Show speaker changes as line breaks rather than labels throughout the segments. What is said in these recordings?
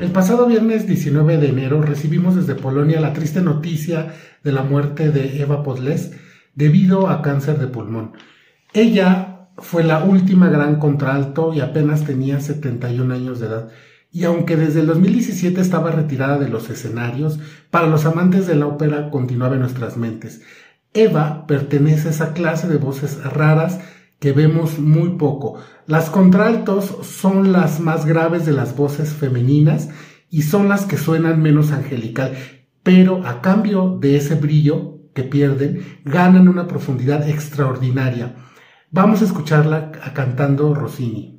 El pasado viernes 19 de enero recibimos desde Polonia la triste noticia de la muerte de Eva Podles debido a cáncer de pulmón. Ella fue la última gran contralto y apenas tenía 71 años de edad. Y aunque desde el 2017 estaba retirada de los escenarios, para los amantes de la ópera continuaba en nuestras mentes. Eva pertenece a esa clase de voces raras que vemos muy poco. Las contraltos son las más graves de las voces femeninas y son las que suenan menos angelical, pero a cambio de ese brillo que pierden, ganan una profundidad extraordinaria. Vamos a escucharla cantando Rossini.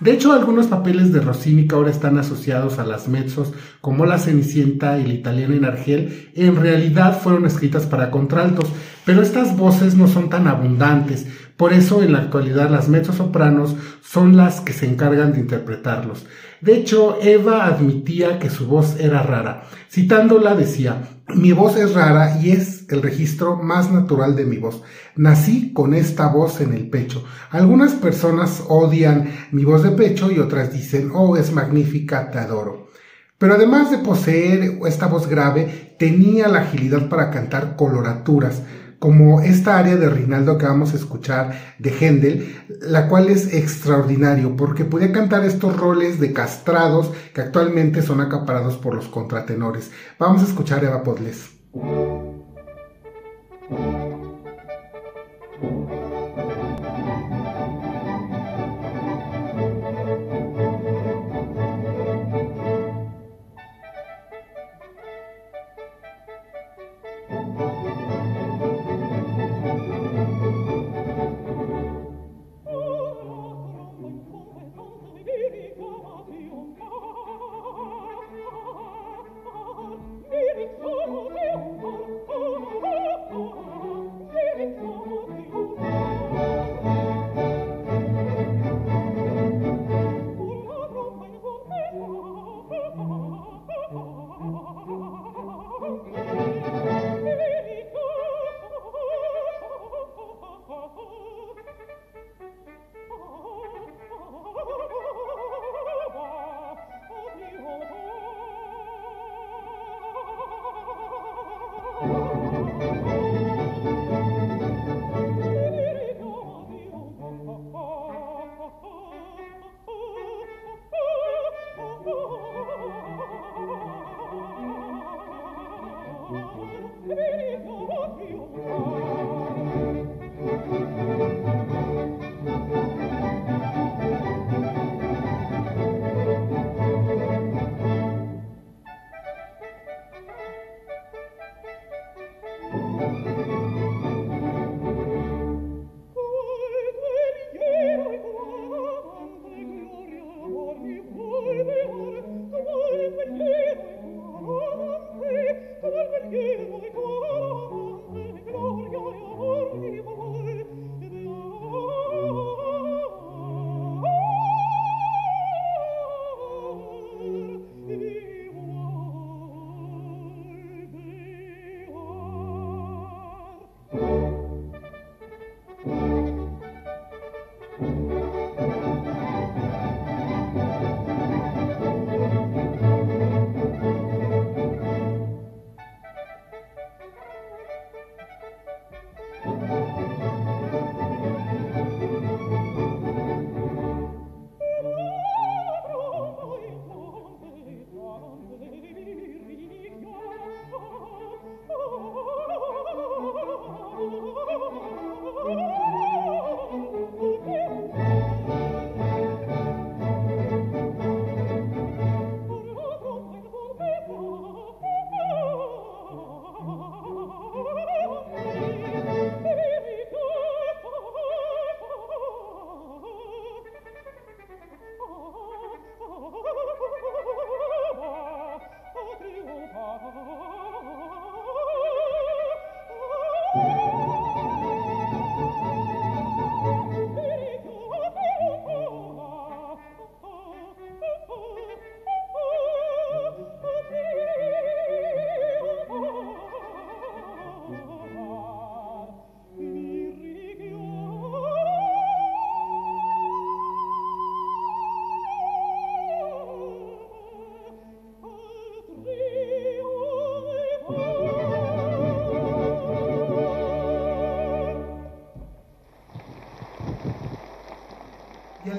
De hecho, algunos papeles de Rossini que ahora están asociados a las mezzos, como La Cenicienta y la italiana en Argel, en realidad fueron escritas para contraltos, pero estas voces no son tan abundantes, por eso en la actualidad las mezzosopranos son las que se encargan de interpretarlos. De hecho, Eva admitía que su voz era rara. Citándola decía, mi voz es rara y es el registro más natural de mi voz. Nací con esta voz en el pecho. Algunas personas odian mi voz de pecho y otras dicen, oh, es magnífica, te adoro. Pero además de poseer esta voz grave, tenía la agilidad para cantar coloraturas, como esta área de Rinaldo que vamos a escuchar de Händel, la cual es extraordinario porque podía cantar estos roles de castrados que actualmente son acaparados por los contratenores. Vamos a escuchar a Eva Podles. Thank you.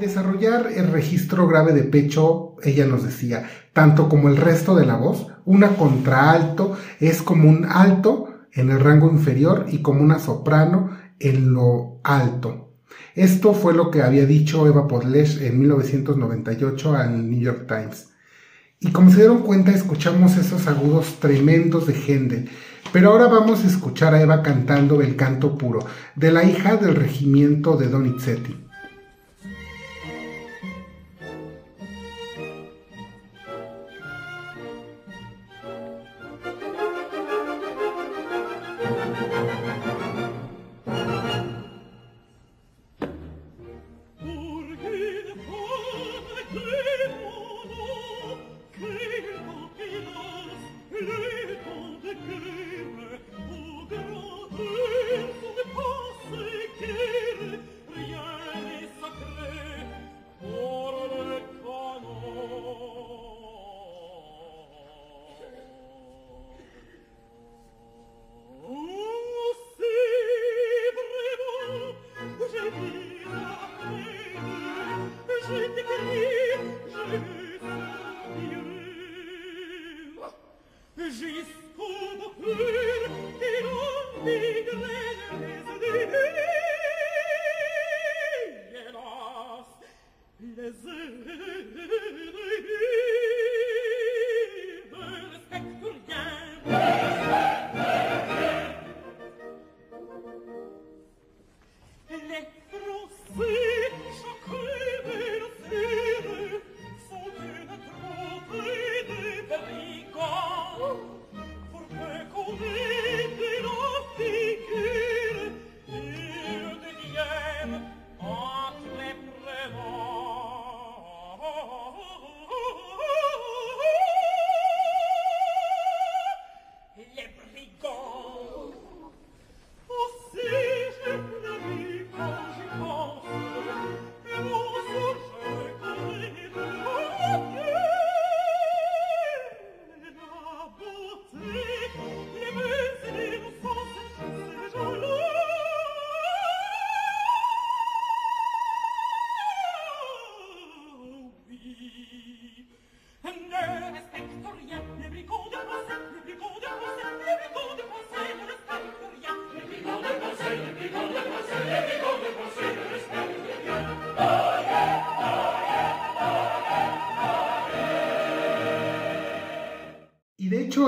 Desarrollar el registro grave de pecho, ella nos decía, tanto como el resto de la voz, una contralto es como un alto en el rango inferior y como una soprano en lo alto. Esto fue lo que había dicho Eva Podlesh en 1998 al New York Times. Y como se dieron cuenta, escuchamos esos agudos tremendos de Händel. Pero ahora vamos a escuchar a Eva cantando el canto puro, de la hija del regimiento de Donizetti.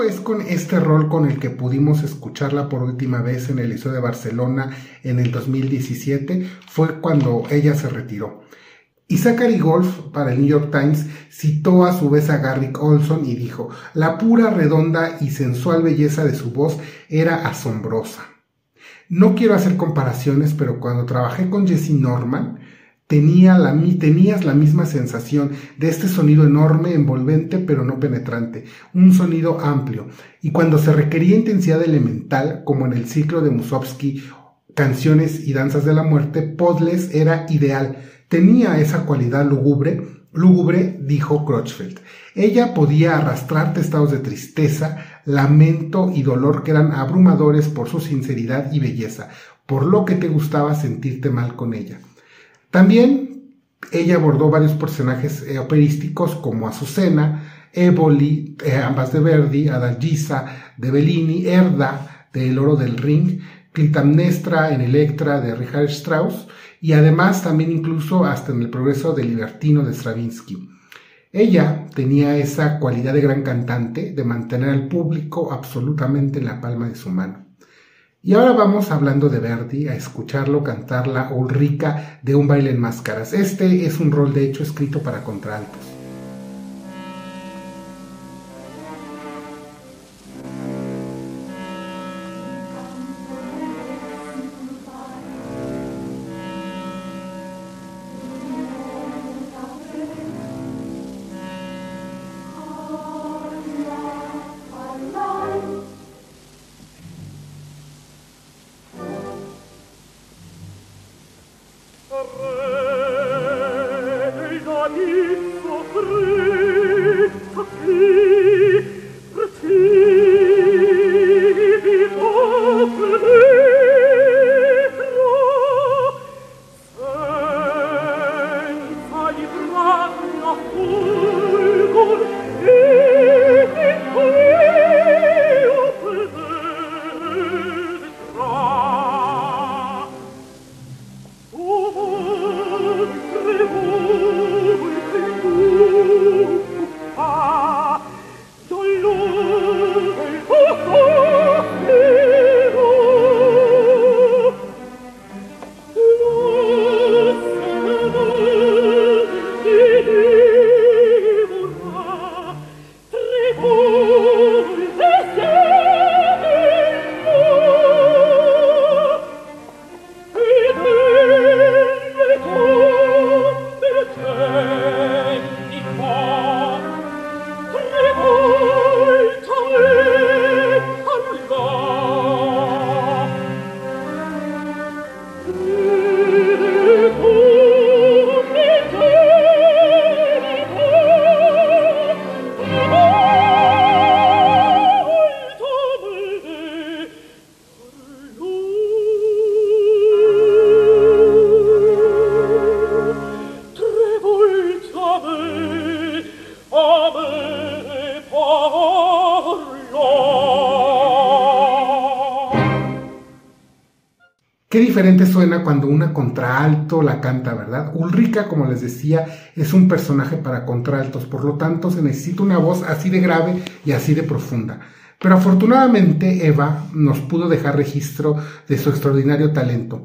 Es con este rol con el que pudimos escucharla por última vez en el Liceo de Barcelona en el 2017, fue cuando ella se retiró. Y Zachary Golf, para el New York Times, citó a su vez a Garrick Olson y dijo, la pura, redonda y sensual belleza de su voz era asombrosa. No quiero hacer comparaciones, pero cuando trabajé con Jesse Norman, tenías la misma sensación de este sonido enorme, envolvente, pero no penetrante, un sonido amplio. Y cuando se requería intensidad elemental, como en el ciclo de Mussorgsky, Canciones y Danzas de la Muerte, Podles era ideal tenía esa cualidad lúgubre, lúgubre, dijo Crutchfield. Ella podía arrastrarte estados de tristeza, lamento y dolor que eran abrumadores por su sinceridad y belleza, por lo que te gustaba sentirte mal con ella. También ella abordó varios personajes eh, operísticos como Azucena, Éboli, eh, ambas de Verdi, Adalgisa de Bellini, Erda de El Oro del Ring, Clitamnestra en Electra de Richard Strauss, y además también incluso hasta en el progreso del libertino de Stravinsky. Ella tenía esa cualidad de gran cantante de mantener al público absolutamente en la palma de su mano. Y ahora vamos hablando de Verdi, a escucharlo cantar la Ulrica de un baile en máscaras. Este es un rol de hecho escrito para contraltos. Diferente suena cuando una contralto la canta, ¿verdad? Ulrica, como les decía, es un personaje para contraltos, por lo tanto se necesita una voz así de grave y así de profunda. Pero afortunadamente Eva nos pudo dejar registro de su extraordinario talento.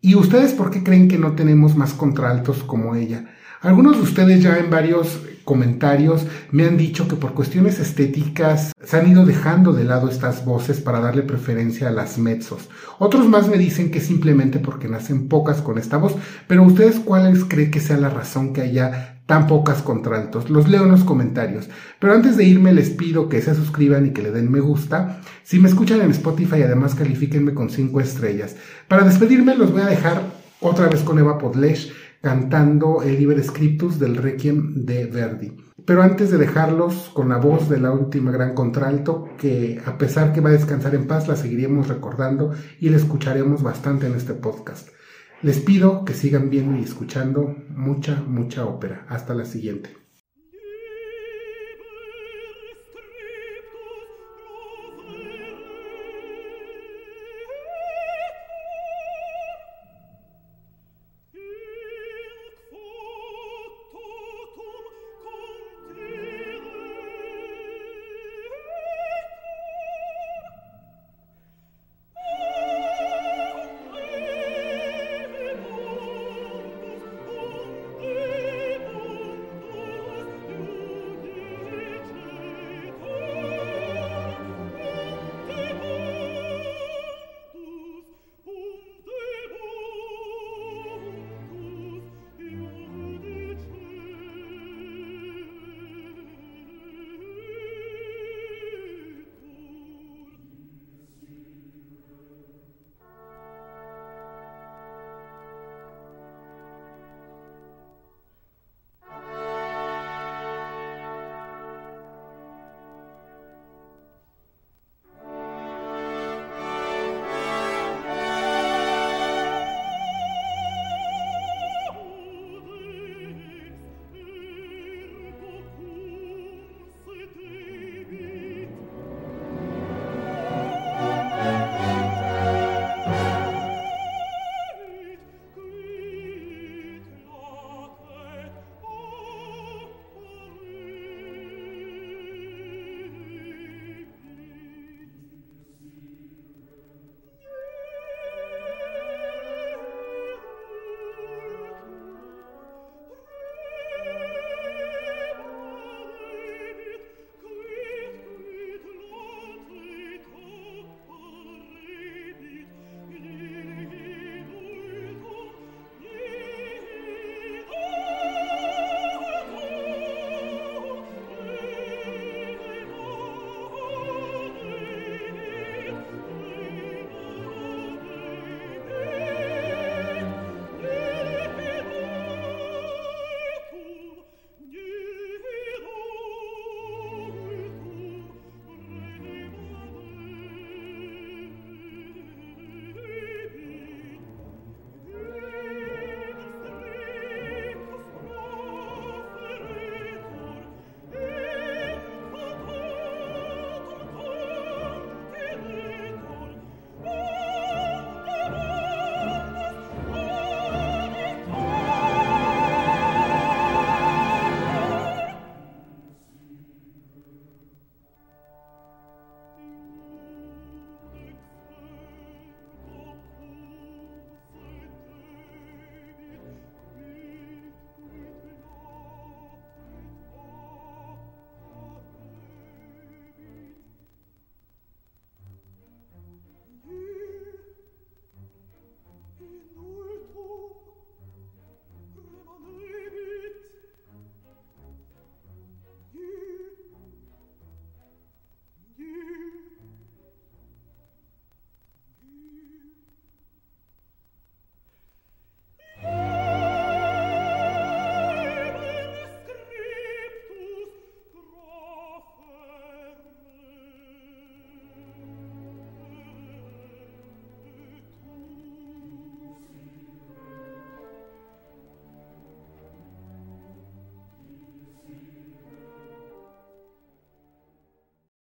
¿Y ustedes por qué creen que no tenemos más contraltos como ella? Algunos de ustedes ya en varios comentarios me han dicho que por cuestiones estéticas se han ido dejando de lado estas voces para darle preferencia a las mezzos. Otros más me dicen que simplemente porque nacen pocas con esta voz, pero ustedes cuáles creen que sea la razón que haya tan pocas contraltos. Los leo en los comentarios. Pero antes de irme les pido que se suscriban y que le den me gusta. Si me escuchan en Spotify además califíquenme con 5 estrellas. Para despedirme los voy a dejar otra vez con Eva Podlesh cantando el Liber Scriptus del Requiem de Verdi. Pero antes de dejarlos con la voz de la última gran contralto, que a pesar que va a descansar en paz, la seguiremos recordando y la escucharemos bastante en este podcast. Les pido que sigan viendo y escuchando mucha, mucha ópera. Hasta la siguiente.